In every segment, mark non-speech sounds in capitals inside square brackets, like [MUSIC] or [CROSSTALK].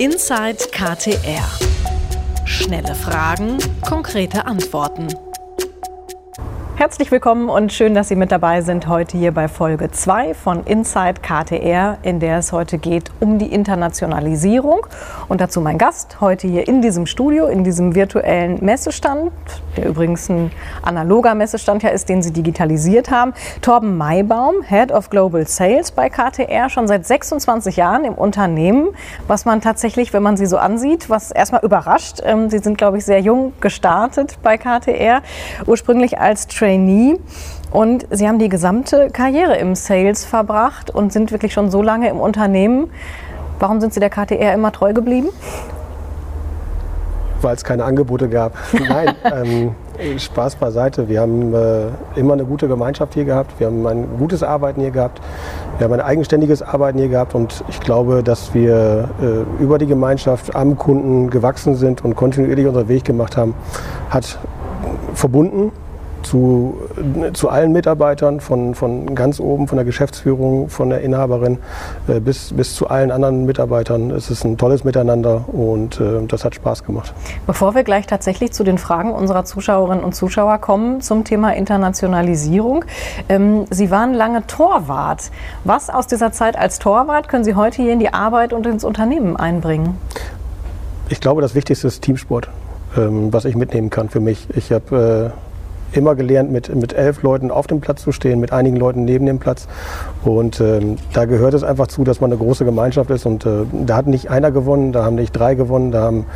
Inside KTR. Schnelle Fragen, konkrete Antworten. Herzlich willkommen und schön, dass Sie mit dabei sind heute hier bei Folge 2 von Inside KTR, in der es heute geht um die Internationalisierung. Und dazu mein Gast heute hier in diesem Studio, in diesem virtuellen Messestand, der übrigens ein analoger Messestand ja ist, den Sie digitalisiert haben. Torben Maybaum, Head of Global Sales bei KTR, schon seit 26 Jahren im Unternehmen, was man tatsächlich, wenn man Sie so ansieht, was erstmal überrascht. Ähm, Sie sind, glaube ich, sehr jung gestartet bei KTR, ursprünglich als Trainer Trainee. Und Sie haben die gesamte Karriere im Sales verbracht und sind wirklich schon so lange im Unternehmen. Warum sind Sie der KTR immer treu geblieben? Weil es keine Angebote gab. [LAUGHS] Nein, ähm, Spaß beiseite. Wir haben äh, immer eine gute Gemeinschaft hier gehabt. Wir haben ein gutes Arbeiten hier gehabt. Wir haben ein eigenständiges Arbeiten hier gehabt. Und ich glaube, dass wir äh, über die Gemeinschaft am Kunden gewachsen sind und kontinuierlich unseren Weg gemacht haben, hat verbunden zu, zu allen Mitarbeitern, von, von ganz oben, von der Geschäftsführung, von der Inhaberin äh, bis, bis zu allen anderen Mitarbeitern. Es ist ein tolles Miteinander und äh, das hat Spaß gemacht. Bevor wir gleich tatsächlich zu den Fragen unserer Zuschauerinnen und Zuschauer kommen zum Thema Internationalisierung. Ähm, Sie waren lange Torwart. Was aus dieser Zeit als Torwart können Sie heute hier in die Arbeit und ins Unternehmen einbringen? Ich glaube, das Wichtigste ist Teamsport, ähm, was ich mitnehmen kann für mich. Ich habe äh, immer gelernt, mit, mit elf Leuten auf dem Platz zu stehen, mit einigen Leuten neben dem Platz. Und ähm, da gehört es einfach zu, dass man eine große Gemeinschaft ist. Und äh, da hat nicht einer gewonnen, da haben nicht drei gewonnen, da haben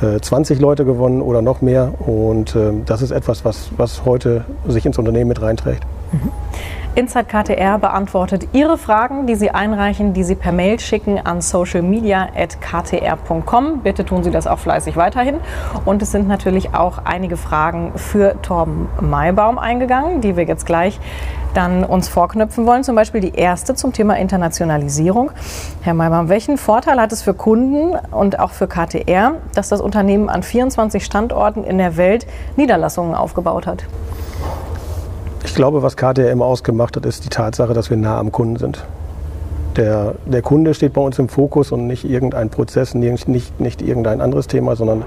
äh, 20 Leute gewonnen oder noch mehr. Und äh, das ist etwas, was, was heute sich ins Unternehmen mit reinträgt. Mhm. Inside KTR beantwortet Ihre Fragen, die Sie einreichen, die Sie per Mail schicken an socialmedia.ktr.com. Bitte tun Sie das auch fleißig weiterhin. Und es sind natürlich auch einige Fragen für Torben Maybaum eingegangen, die wir jetzt gleich dann uns vorknüpfen wollen. Zum Beispiel die erste zum Thema Internationalisierung. Herr Maybaum, welchen Vorteil hat es für Kunden und auch für KTR, dass das Unternehmen an 24 Standorten in der Welt Niederlassungen aufgebaut hat? Ich glaube, was KTR immer ausgemacht hat, ist die Tatsache, dass wir nah am Kunden sind. Der, der Kunde steht bei uns im Fokus und nicht irgendein Prozess, nicht, nicht, nicht irgendein anderes Thema, sondern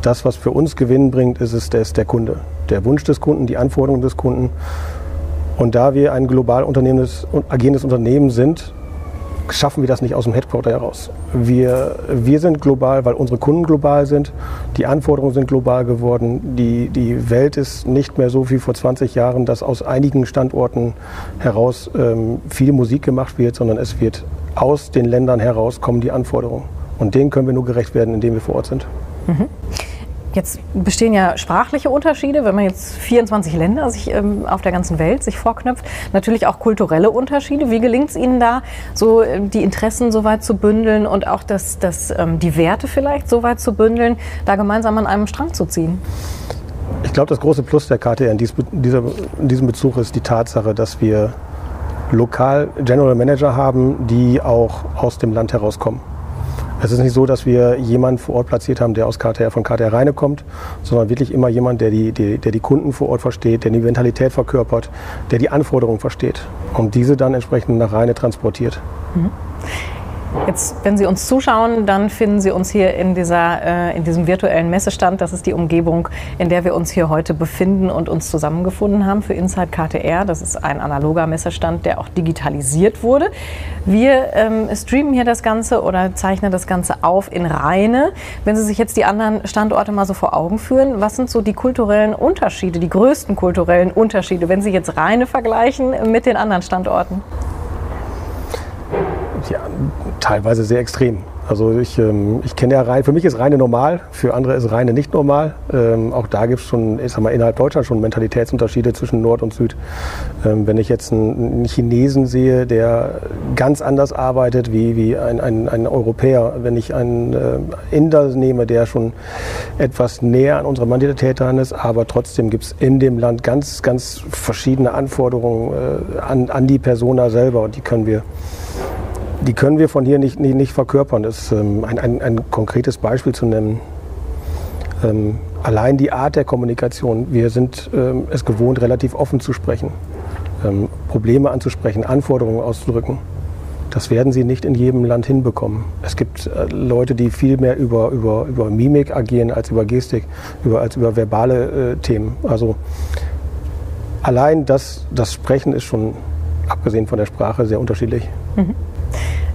das, was für uns Gewinn bringt, ist, es, der, ist der Kunde. Der Wunsch des Kunden, die Anforderungen des Kunden. Und da wir ein global agierendes Unternehmen sind, schaffen wir das nicht aus dem Headquarter heraus. Wir, wir sind global, weil unsere Kunden global sind. Die Anforderungen sind global geworden. Die, die Welt ist nicht mehr so wie vor 20 Jahren, dass aus einigen Standorten heraus ähm, viel Musik gemacht wird, sondern es wird aus den Ländern heraus kommen die Anforderungen. Und denen können wir nur gerecht werden, indem wir vor Ort sind. Mhm. Jetzt bestehen ja sprachliche Unterschiede, wenn man jetzt 24 Länder sich ähm, auf der ganzen Welt sich vorknöpft. Natürlich auch kulturelle Unterschiede. Wie gelingt es Ihnen da, so äh, die Interessen so weit zu bündeln und auch das, das, ähm, die Werte vielleicht so weit zu bündeln, da gemeinsam an einem Strang zu ziehen? Ich glaube, das große Plus der KTR in, dies, dieser, in diesem Bezug ist die Tatsache, dass wir lokal General Manager haben, die auch aus dem Land herauskommen. Es ist nicht so, dass wir jemanden vor Ort platziert haben, der aus KTR von KTR Reine kommt, sondern wirklich immer jemand, der die, die, der die Kunden vor Ort versteht, der die Mentalität verkörpert, der die Anforderungen versteht und diese dann entsprechend nach Reine transportiert. Mhm. Jetzt, wenn Sie uns zuschauen, dann finden Sie uns hier in, dieser, äh, in diesem virtuellen Messestand. Das ist die Umgebung, in der wir uns hier heute befinden und uns zusammengefunden haben für Inside KTR. Das ist ein analoger Messestand, der auch digitalisiert wurde. Wir ähm, streamen hier das Ganze oder zeichnen das Ganze auf in Rheine. Wenn Sie sich jetzt die anderen Standorte mal so vor Augen führen, was sind so die kulturellen Unterschiede, die größten kulturellen Unterschiede, wenn Sie jetzt Rheine vergleichen mit den anderen Standorten? Teilweise sehr extrem. Also ich, ähm, ich kenne ja Rhein, für mich ist Rheine normal, für andere ist Rheine nicht normal. Ähm, auch da gibt es schon, ich sag mal, innerhalb Deutschlands schon Mentalitätsunterschiede zwischen Nord und Süd. Ähm, wenn ich jetzt einen, einen, Chinesen sehe, der ganz anders arbeitet wie, wie ein, ein, ein Europäer, wenn ich einen äh, Inder nehme, der schon etwas näher an unserer Mentalität dran ist, aber trotzdem gibt es in dem Land ganz, ganz verschiedene Anforderungen äh, an, an die Persona selber und die können wir die können wir von hier nicht, nicht, nicht verkörpern. Das ist ähm, ein, ein, ein, konkretes Beispiel zu nennen. Ähm, allein die Art der Kommunikation. Wir sind ähm, es gewohnt, relativ offen zu sprechen, ähm, Probleme anzusprechen, Anforderungen auszudrücken. Das werden sie nicht in jedem Land hinbekommen. Es gibt äh, Leute, die viel mehr über, über, über Mimik agieren als über Gestik, über, als über verbale äh, Themen. Also allein das, das Sprechen ist schon, abgesehen von der Sprache, sehr unterschiedlich. Mhm.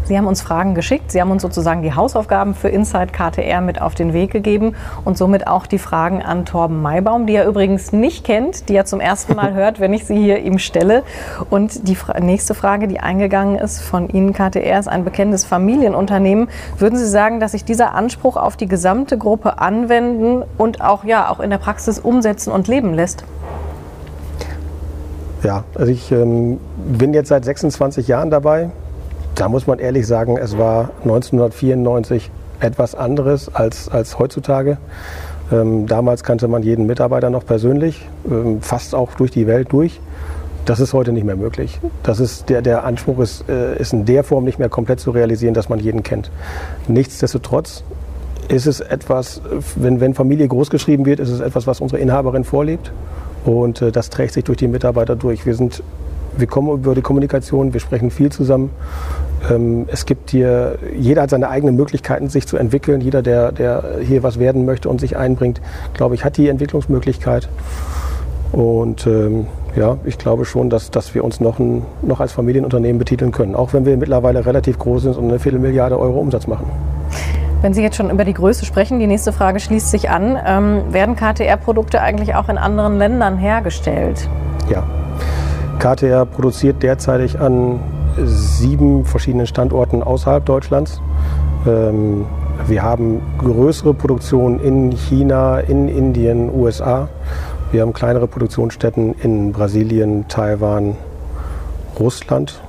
Sie haben uns Fragen geschickt. Sie haben uns sozusagen die Hausaufgaben für Inside KTR mit auf den Weg gegeben und somit auch die Fragen an Torben Maybaum, die er übrigens nicht kennt, die er zum ersten Mal [LAUGHS] hört, wenn ich sie hier ihm stelle. Und die nächste Frage, die eingegangen ist von Ihnen, KTR ist ein bekanntes Familienunternehmen. Würden Sie sagen, dass sich dieser Anspruch auf die gesamte Gruppe anwenden und auch, ja, auch in der Praxis umsetzen und leben lässt? Ja, also ich ähm, bin jetzt seit 26 Jahren dabei. Da muss man ehrlich sagen, es war 1994 etwas anderes als, als heutzutage. Ähm, damals kannte man jeden Mitarbeiter noch persönlich, ähm, fast auch durch die Welt durch. Das ist heute nicht mehr möglich. Das ist der, der Anspruch ist, äh, ist in der Form nicht mehr komplett zu realisieren, dass man jeden kennt. Nichtsdestotrotz ist es etwas, wenn, wenn Familie großgeschrieben wird, ist es etwas, was unsere Inhaberin vorlebt. Und äh, das trägt sich durch die Mitarbeiter durch. Wir sind wir kommen über die Kommunikation, wir sprechen viel zusammen. Ähm, es gibt hier, jeder hat seine eigenen Möglichkeiten, sich zu entwickeln. Jeder, der, der hier was werden möchte und sich einbringt, glaube ich, hat die Entwicklungsmöglichkeit. Und ähm, ja, ich glaube schon, dass, dass wir uns noch, ein, noch als Familienunternehmen betiteln können, auch wenn wir mittlerweile relativ groß sind und eine Viertelmilliarde Euro Umsatz machen. Wenn Sie jetzt schon über die Größe sprechen, die nächste Frage schließt sich an. Ähm, werden KTR-Produkte eigentlich auch in anderen Ländern hergestellt? Ja, KTR produziert derzeitig an sieben verschiedenen Standorten außerhalb Deutschlands. Ähm, wir haben größere Produktionen in China, in Indien, USA. Wir haben kleinere Produktionsstätten in Brasilien, Taiwan, Russland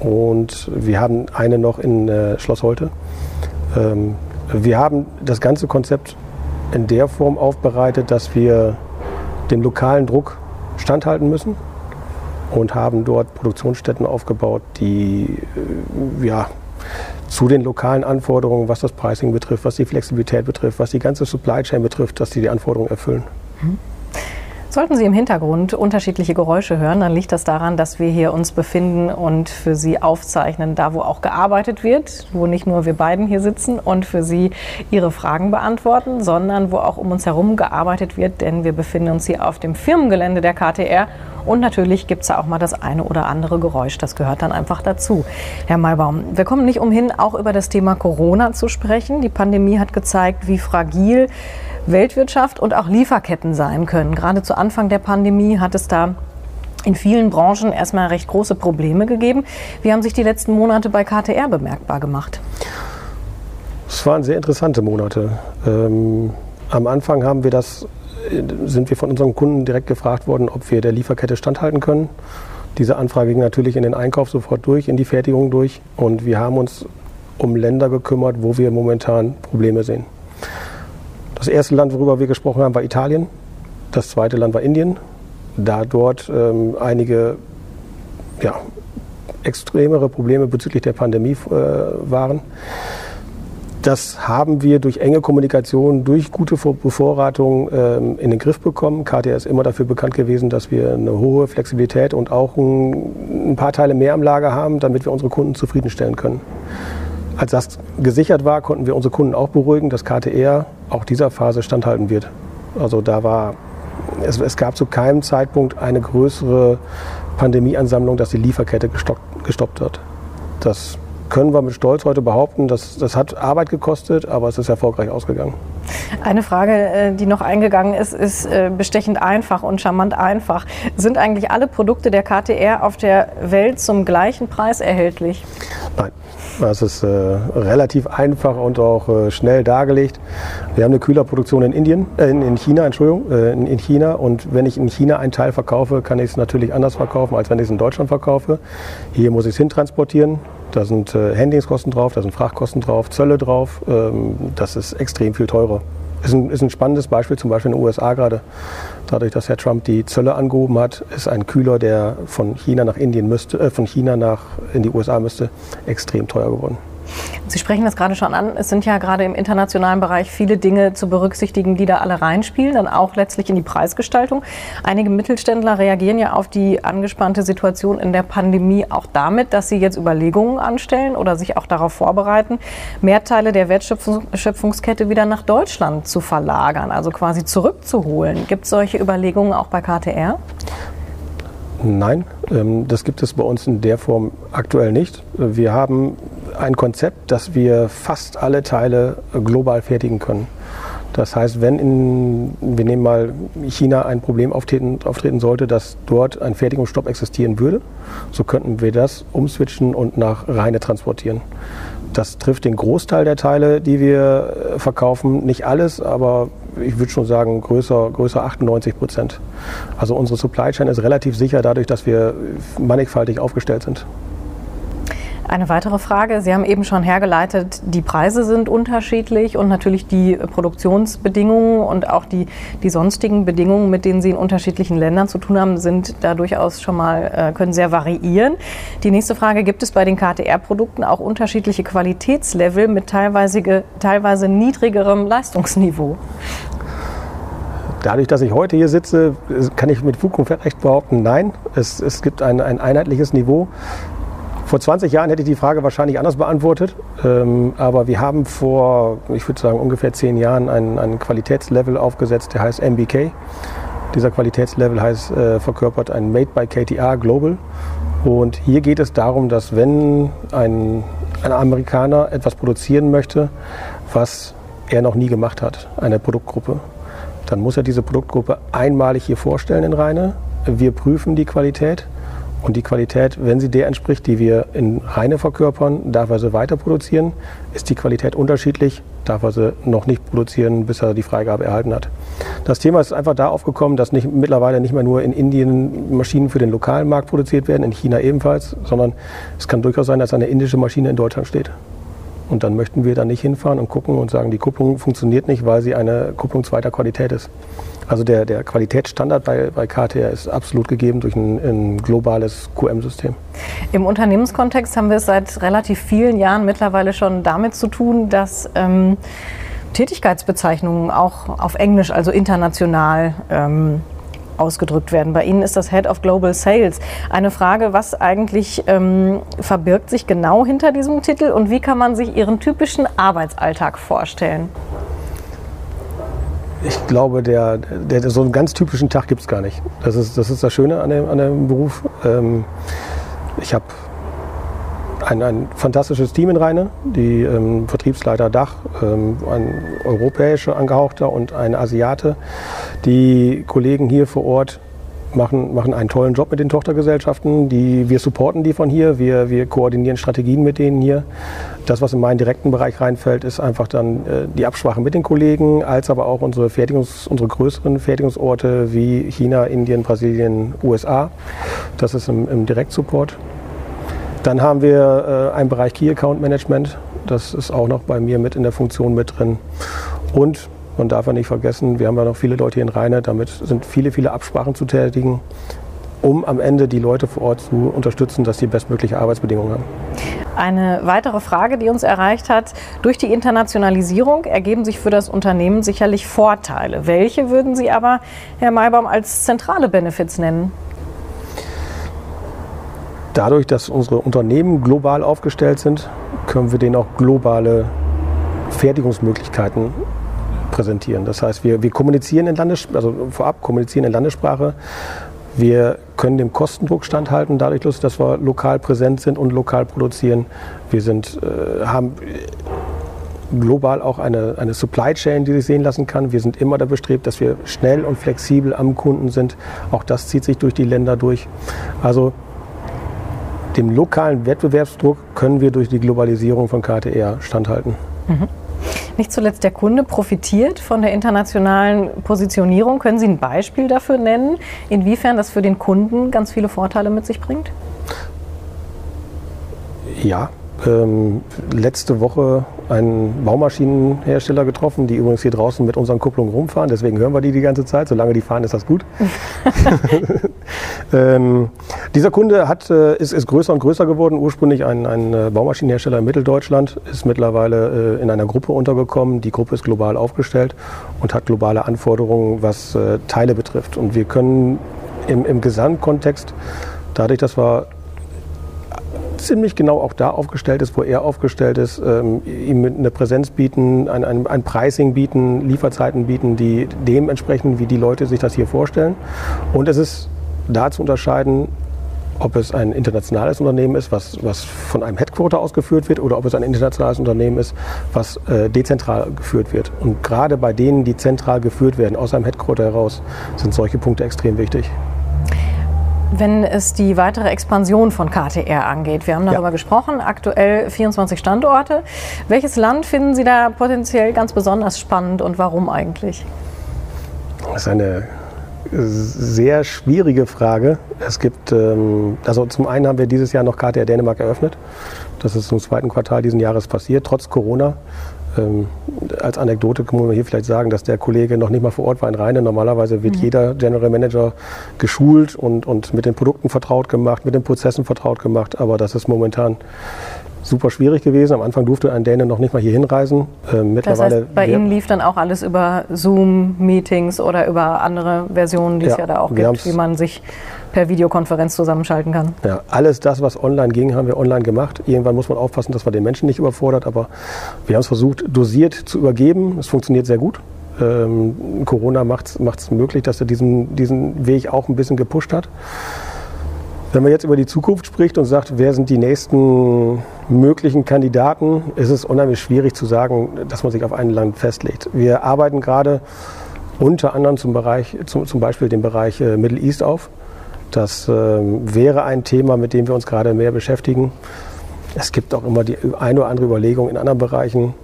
und wir haben eine noch in äh, Schloss Holte. Ähm, wir haben das ganze Konzept in der Form aufbereitet, dass wir dem lokalen Druck standhalten müssen und haben dort Produktionsstätten aufgebaut, die äh, ja, zu den lokalen Anforderungen, was das Pricing betrifft, was die Flexibilität betrifft, was die ganze Supply Chain betrifft, dass die die Anforderungen erfüllen. Mhm. Sollten Sie im Hintergrund unterschiedliche Geräusche hören, dann liegt das daran, dass wir hier uns befinden und für Sie aufzeichnen, da wo auch gearbeitet wird, wo nicht nur wir beiden hier sitzen und für Sie Ihre Fragen beantworten, sondern wo auch um uns herum gearbeitet wird, denn wir befinden uns hier auf dem Firmengelände der KTR und natürlich gibt es da auch mal das eine oder andere Geräusch. Das gehört dann einfach dazu. Herr Maybaum, wir kommen nicht umhin, auch über das Thema Corona zu sprechen. Die Pandemie hat gezeigt, wie fragil Weltwirtschaft und auch Lieferketten sein können. Gerade zu Anfang der Pandemie hat es da in vielen Branchen erstmal recht große Probleme gegeben. Wie haben sich die letzten Monate bei KTR bemerkbar gemacht? Es waren sehr interessante Monate. Ähm, am Anfang haben wir das, sind wir von unseren Kunden direkt gefragt worden, ob wir der Lieferkette standhalten können. Diese Anfrage ging natürlich in den Einkauf sofort durch, in die Fertigung durch. Und wir haben uns um Länder gekümmert, wo wir momentan Probleme sehen. Das erste Land, worüber wir gesprochen haben, war Italien. Das zweite Land war Indien. Da dort ähm, einige ja, extremere Probleme bezüglich der Pandemie äh, waren. Das haben wir durch enge Kommunikation, durch gute Bevorratung ähm, in den Griff bekommen. KTR ist immer dafür bekannt gewesen, dass wir eine hohe Flexibilität und auch ein, ein paar Teile mehr am Lager haben, damit wir unsere Kunden zufriedenstellen können. Als das gesichert war, konnten wir unsere Kunden auch beruhigen, dass KTR auch dieser Phase standhalten wird. Also da war, es, es gab zu keinem Zeitpunkt eine größere Pandemieansammlung, dass die Lieferkette gestoppt, gestoppt wird. Das können wir mit Stolz heute behaupten. Das, das hat Arbeit gekostet, aber es ist erfolgreich ausgegangen. Eine Frage, äh, die noch eingegangen ist, ist äh, bestechend einfach und charmant einfach. Sind eigentlich alle Produkte der KTR auf der Welt zum gleichen Preis erhältlich? Nein. Das ist äh, relativ einfach und auch äh, schnell dargelegt. Wir haben eine Kühlerproduktion in Indien, äh, in, in, China, Entschuldigung, äh, in, in, China. Und wenn ich in China einen Teil verkaufe, kann ich es natürlich anders verkaufen, als wenn ich es in Deutschland verkaufe. Hier muss ich es hintransportieren. Da sind äh, Handlingskosten drauf, da sind Frachtkosten drauf, Zölle drauf. Ähm, das ist extrem viel teurer. Ist ein, ist ein spannendes Beispiel, zum Beispiel in den USA gerade. Dadurch, dass Herr Trump die Zölle angehoben hat, ist ein Kühler, der von China nach Indien müsste, äh, von China nach in die USA müsste, extrem teuer geworden. Sie sprechen das gerade schon an. Es sind ja gerade im internationalen Bereich viele Dinge zu berücksichtigen, die da alle reinspielen, dann auch letztlich in die Preisgestaltung. Einige Mittelständler reagieren ja auf die angespannte Situation in der Pandemie auch damit, dass sie jetzt Überlegungen anstellen oder sich auch darauf vorbereiten, mehr Teile der Wertschöpfungskette wieder nach Deutschland zu verlagern, also quasi zurückzuholen. Gibt es solche Überlegungen auch bei KTR? Nein, ähm, das gibt es bei uns in der Form aktuell nicht. Wir haben ein Konzept, dass wir fast alle Teile global fertigen können. Das heißt, wenn in, wir nehmen mal China ein Problem auftreten, auftreten sollte, dass dort ein Fertigungsstopp existieren würde, so könnten wir das umswitchen und nach Rheine transportieren. Das trifft den Großteil der Teile, die wir verkaufen. Nicht alles, aber ich würde schon sagen, größer, größer 98 Prozent. Also unsere Supply Chain ist relativ sicher dadurch, dass wir mannigfaltig aufgestellt sind. Eine weitere Frage. Sie haben eben schon hergeleitet, die Preise sind unterschiedlich und natürlich die Produktionsbedingungen und auch die, die sonstigen Bedingungen, mit denen Sie in unterschiedlichen Ländern zu tun haben, sind da durchaus schon mal, äh, können sehr variieren. Die nächste Frage, gibt es bei den KTR-Produkten auch unterschiedliche Qualitätslevel mit teilweise, teilweise niedrigerem Leistungsniveau? Dadurch, dass ich heute hier sitze, kann ich mit Fug und Recht behaupten, nein, es, es gibt ein, ein einheitliches Niveau. Vor 20 Jahren hätte ich die Frage wahrscheinlich anders beantwortet. Ähm, aber wir haben vor, ich würde sagen, ungefähr zehn Jahren einen, einen Qualitätslevel aufgesetzt, der heißt MBK. Dieser Qualitätslevel heißt, äh, verkörpert ein Made by KTR Global. Und hier geht es darum, dass wenn ein, ein Amerikaner etwas produzieren möchte, was er noch nie gemacht hat, eine Produktgruppe, dann muss er diese Produktgruppe einmalig hier vorstellen in Rheine. Wir prüfen die Qualität und die Qualität, wenn sie der entspricht, die wir in Reine verkörpern, darf er sie weiter produzieren. Ist die Qualität unterschiedlich, darf er sie noch nicht produzieren, bis er die Freigabe erhalten hat. Das Thema ist einfach da aufgekommen, dass nicht, mittlerweile nicht mehr nur in Indien Maschinen für den lokalen Markt produziert werden, in China ebenfalls, sondern es kann durchaus sein, dass eine indische Maschine in Deutschland steht. Und dann möchten wir da nicht hinfahren und gucken und sagen, die Kupplung funktioniert nicht, weil sie eine Kupplung zweiter Qualität ist. Also der, der Qualitätsstandard bei, bei KTR ist absolut gegeben durch ein, ein globales QM-System. Im Unternehmenskontext haben wir es seit relativ vielen Jahren mittlerweile schon damit zu tun, dass ähm, Tätigkeitsbezeichnungen auch auf Englisch, also international, ähm, ausgedrückt werden. Bei Ihnen ist das Head of Global Sales. Eine Frage, was eigentlich ähm, verbirgt sich genau hinter diesem Titel und wie kann man sich Ihren typischen Arbeitsalltag vorstellen? Ich glaube, der, der, so einen ganz typischen Tag gibt es gar nicht. Das ist, das ist das Schöne an dem, an dem Beruf. Ähm, ich habe ein, ein, fantastisches Team in Rheine, die ähm, Vertriebsleiter Dach, ähm, ein europäischer Angehauchter und ein Asiate. Die Kollegen hier vor Ort machen, machen einen tollen Job mit den Tochtergesellschaften. Die, wir supporten die von hier, wir, wir koordinieren Strategien mit denen hier. Das, was in meinen direkten Bereich reinfällt, ist einfach dann äh, die Absprache mit den Kollegen, als aber auch unsere, Fertigungs-, unsere größeren Fertigungsorte wie China, Indien, Brasilien, USA. Das ist im, im Direktsupport. Dann haben wir äh, einen Bereich Key Account Management. Das ist auch noch bei mir mit in der Funktion mit drin. Und man darf ja nicht vergessen, wir haben ja noch viele Leute hier in Rheine, damit sind viele, viele Absprachen zu tätigen, um am Ende die Leute vor Ort zu unterstützen, dass sie bestmögliche Arbeitsbedingungen haben. Eine weitere Frage, die uns erreicht hat, durch die Internationalisierung ergeben sich für das Unternehmen sicherlich Vorteile. Welche würden Sie aber, Herr Maybaum, als zentrale Benefits nennen? Dadurch, dass unsere Unternehmen global aufgestellt sind, können wir denen auch globale Fertigungsmöglichkeiten präsentieren. Das heißt, wir, wir kommunizieren in Landessprache, also vorab kommunizieren in Landessprache. Wir können dem Kostendruck standhalten, dadurch, dass wir lokal präsent sind und lokal produzieren. Wir sind, äh, haben global auch eine, eine Supply Chain, die sich sehen lassen kann. Wir sind immer da bestrebt, dass wir schnell und flexibel am Kunden sind. Auch das zieht sich durch die Länder durch. Also dem lokalen Wettbewerbsdruck können wir durch die Globalisierung von KTR standhalten. Mhm. Nicht zuletzt der Kunde profitiert von der internationalen Positionierung. Können Sie ein Beispiel dafür nennen, inwiefern das für den Kunden ganz viele Vorteile mit sich bringt? Ja, ähm, letzte Woche einen Baumaschinenhersteller getroffen, die übrigens hier draußen mit unseren Kupplungen rumfahren. Deswegen hören wir die die ganze Zeit. Solange die fahren, ist das gut. [LAUGHS] [LAUGHS] ähm, dieser Kunde hat, äh, ist, ist, größer und größer geworden. Ursprünglich ein, ein äh, Baumaschinenhersteller in Mitteldeutschland, ist mittlerweile äh, in einer Gruppe untergekommen. Die Gruppe ist global aufgestellt und hat globale Anforderungen, was äh, Teile betrifft. Und wir können im, im Gesamtkontext, dadurch, dass wir ziemlich genau auch da aufgestellt ist, wo er aufgestellt ist, ähm, ihm eine Präsenz bieten, ein, ein, ein, Pricing bieten, Lieferzeiten bieten, die dementsprechend, wie die Leute sich das hier vorstellen. Und es ist da zu unterscheiden, ob es ein internationales Unternehmen ist, was, was von einem Headquarter ausgeführt wird, oder ob es ein internationales Unternehmen ist, was äh, dezentral geführt wird. Und gerade bei denen, die zentral geführt werden, aus einem Headquarter heraus, sind solche Punkte extrem wichtig. Wenn es die weitere Expansion von KTR angeht, wir haben darüber ja. gesprochen, aktuell 24 Standorte. Welches Land finden Sie da potenziell ganz besonders spannend und warum eigentlich? Das ist eine sehr schwierige Frage. Es gibt, ähm, also zum einen haben wir dieses Jahr noch KTR Dänemark eröffnet. Das ist im zweiten Quartal diesen Jahres passiert, trotz Corona. Ähm, als Anekdote kann man hier vielleicht sagen, dass der Kollege noch nicht mal vor Ort war in Rheine. Normalerweise wird mhm. jeder General Manager geschult und, und mit den Produkten vertraut gemacht, mit den Prozessen vertraut gemacht. Aber das ist momentan super schwierig gewesen. Am Anfang durfte ein Däne noch nicht mal hier hinreisen. Äh, mittlerweile das heißt, bei Ihnen lief dann auch alles über Zoom-Meetings oder über andere Versionen, die ja, es ja da auch gibt, wie man sich per Videokonferenz zusammenschalten kann. Ja, alles das, was online ging, haben wir online gemacht. Irgendwann muss man aufpassen, dass man den Menschen nicht überfordert, aber wir haben es versucht, dosiert zu übergeben. Es funktioniert sehr gut. Ähm, Corona macht es möglich, dass er diesen, diesen Weg auch ein bisschen gepusht hat. Wenn man jetzt über die Zukunft spricht und sagt, wer sind die nächsten möglichen Kandidaten, ist es unheimlich schwierig zu sagen, dass man sich auf ein Land festlegt. Wir arbeiten gerade unter anderem zum, Bereich, zum, zum Beispiel den Bereich äh, Middle East auf. Das äh, wäre ein Thema, mit dem wir uns gerade mehr beschäftigen. Es gibt auch immer die eine oder andere Überlegung in anderen Bereichen.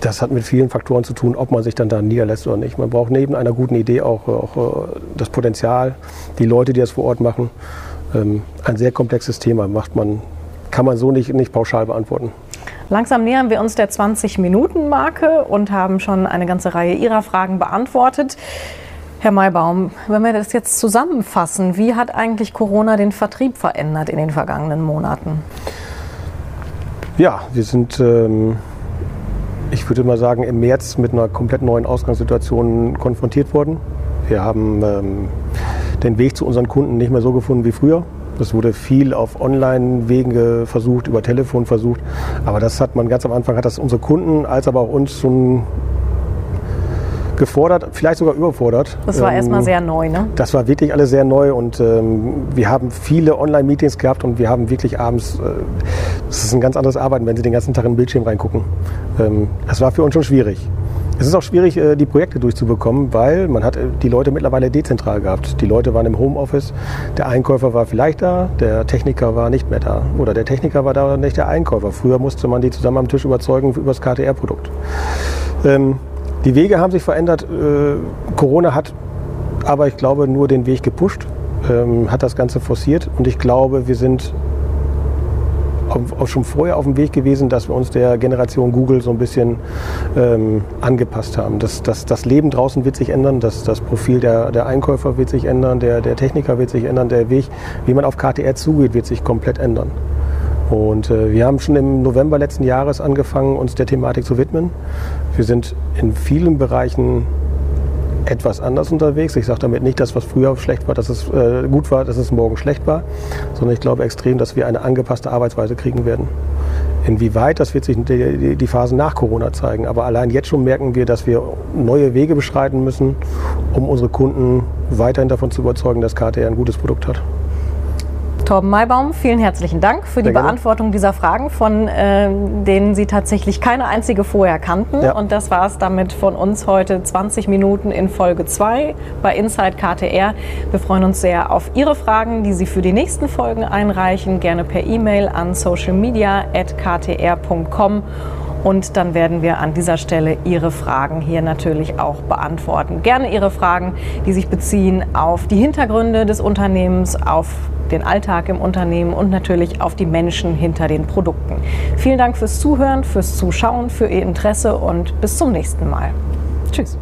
Das hat mit vielen Faktoren zu tun, ob man sich dann da niederlässt oder nicht. Man braucht neben einer guten Idee auch, auch äh, das Potenzial, die Leute, die das vor Ort machen. Ähm, ein sehr komplexes Thema macht man, kann man so nicht, nicht pauschal beantworten. Langsam nähern wir uns der 20-Minuten-Marke und haben schon eine ganze Reihe Ihrer Fragen beantwortet. Herr Maybaum, wenn wir das jetzt zusammenfassen, wie hat eigentlich Corona den Vertrieb verändert in den vergangenen Monaten? Ja, wir sind, ähm, ich würde mal sagen, im März mit einer komplett neuen Ausgangssituation konfrontiert worden. Wir haben ähm, den Weg zu unseren Kunden nicht mehr so gefunden wie früher. Es wurde viel auf Online-Wegen versucht, über Telefon versucht. Aber das hat man ganz am Anfang, hat das unsere Kunden als aber auch uns schon gefordert, vielleicht sogar überfordert. Das war ähm, erstmal sehr neu, ne? Das war wirklich alles sehr neu und ähm, wir haben viele Online-Meetings gehabt und wir haben wirklich abends, äh, das ist ein ganz anderes Arbeiten, wenn Sie den ganzen Tag in den Bildschirm reingucken. Ähm, das war für uns schon schwierig. Es ist auch schwierig, äh, die Projekte durchzubekommen, weil man hat äh, die Leute mittlerweile dezentral gehabt. Die Leute waren im Homeoffice, der Einkäufer war vielleicht da, der Techniker war nicht mehr da. Oder der Techniker war da nicht der Einkäufer. Früher musste man die zusammen am Tisch überzeugen über das KTR-Produkt. Ähm, die Wege haben sich verändert. Äh, Corona hat aber, ich glaube, nur den Weg gepusht, ähm, hat das Ganze forciert. Und ich glaube, wir sind auch schon vorher auf dem Weg gewesen, dass wir uns der Generation Google so ein bisschen ähm, angepasst haben. Das, das, das Leben draußen wird sich ändern, das, das Profil der, der Einkäufer wird sich ändern, der, der Techniker wird sich ändern, der Weg, wie man auf KTR zugeht, wird sich komplett ändern. Und äh, wir haben schon im November letzten Jahres angefangen, uns der Thematik zu widmen. Wir sind in vielen Bereichen etwas anders unterwegs. Ich sage damit nicht, dass was früher schlecht war, dass es äh, gut war, dass es morgen schlecht war, sondern ich glaube extrem, dass wir eine angepasste Arbeitsweise kriegen werden. Inwieweit, das wird sich die, die Phasen nach Corona zeigen. Aber allein jetzt schon merken wir, dass wir neue Wege beschreiten müssen, um unsere Kunden weiterhin davon zu überzeugen, dass KTR ein gutes Produkt hat. Torben Maybaum, vielen herzlichen Dank für die Beantwortung dieser Fragen, von äh, denen Sie tatsächlich keine einzige vorher kannten. Ja. Und das war es damit von uns heute 20 Minuten in Folge 2 bei Inside KTR. Wir freuen uns sehr auf Ihre Fragen, die Sie für die nächsten Folgen einreichen, gerne per E-Mail an socialmedia.ktr.com. Und dann werden wir an dieser Stelle Ihre Fragen hier natürlich auch beantworten. Gerne Ihre Fragen, die sich beziehen auf die Hintergründe des Unternehmens, auf den Alltag im Unternehmen und natürlich auf die Menschen hinter den Produkten. Vielen Dank fürs Zuhören, fürs Zuschauen, für Ihr Interesse und bis zum nächsten Mal. Tschüss.